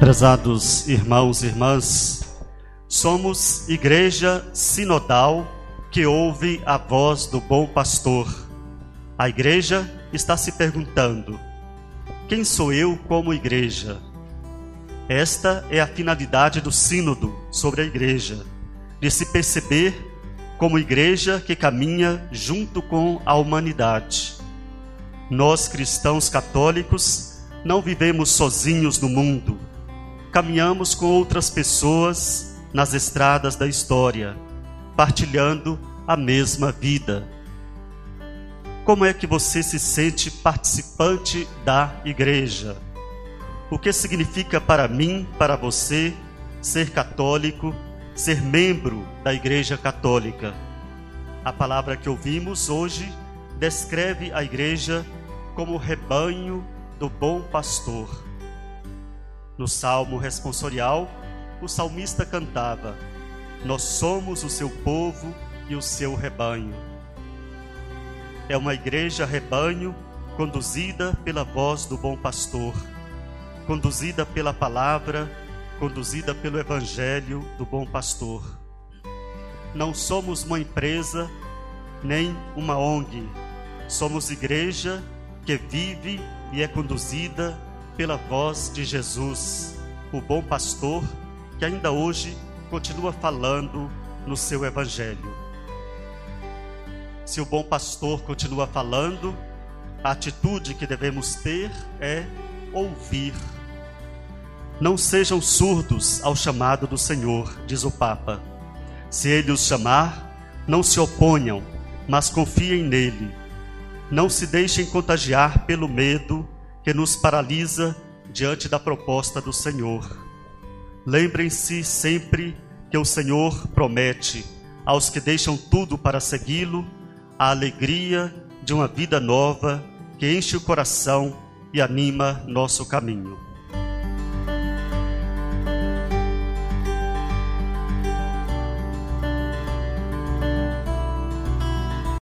Prezados irmãos e irmãs, somos igreja sinodal que ouve a voz do bom pastor. A igreja está se perguntando: quem sou eu como igreja? Esta é a finalidade do Sínodo sobre a igreja, de se perceber como igreja que caminha junto com a humanidade. Nós cristãos católicos não vivemos sozinhos no mundo caminhamos com outras pessoas nas estradas da história, partilhando a mesma vida. Como é que você se sente participante da igreja? O que significa para mim, para você, ser católico, ser membro da Igreja Católica? A palavra que ouvimos hoje descreve a igreja como rebanho do bom pastor no salmo responsorial, o salmista cantava: Nós somos o seu povo e o seu rebanho. É uma igreja rebanho conduzida pela voz do bom pastor, conduzida pela palavra, conduzida pelo evangelho do bom pastor. Não somos uma empresa nem uma ONG, somos igreja que vive e é conduzida pela voz de Jesus, o bom pastor, que ainda hoje continua falando no seu evangelho. Se o bom pastor continua falando, a atitude que devemos ter é ouvir. Não sejam surdos ao chamado do Senhor, diz o Papa. Se ele os chamar, não se oponham, mas confiem nele. Não se deixem contagiar pelo medo que nos paralisa diante da proposta do Senhor. Lembrem-se sempre que o Senhor promete aos que deixam tudo para segui-lo a alegria de uma vida nova que enche o coração e anima nosso caminho.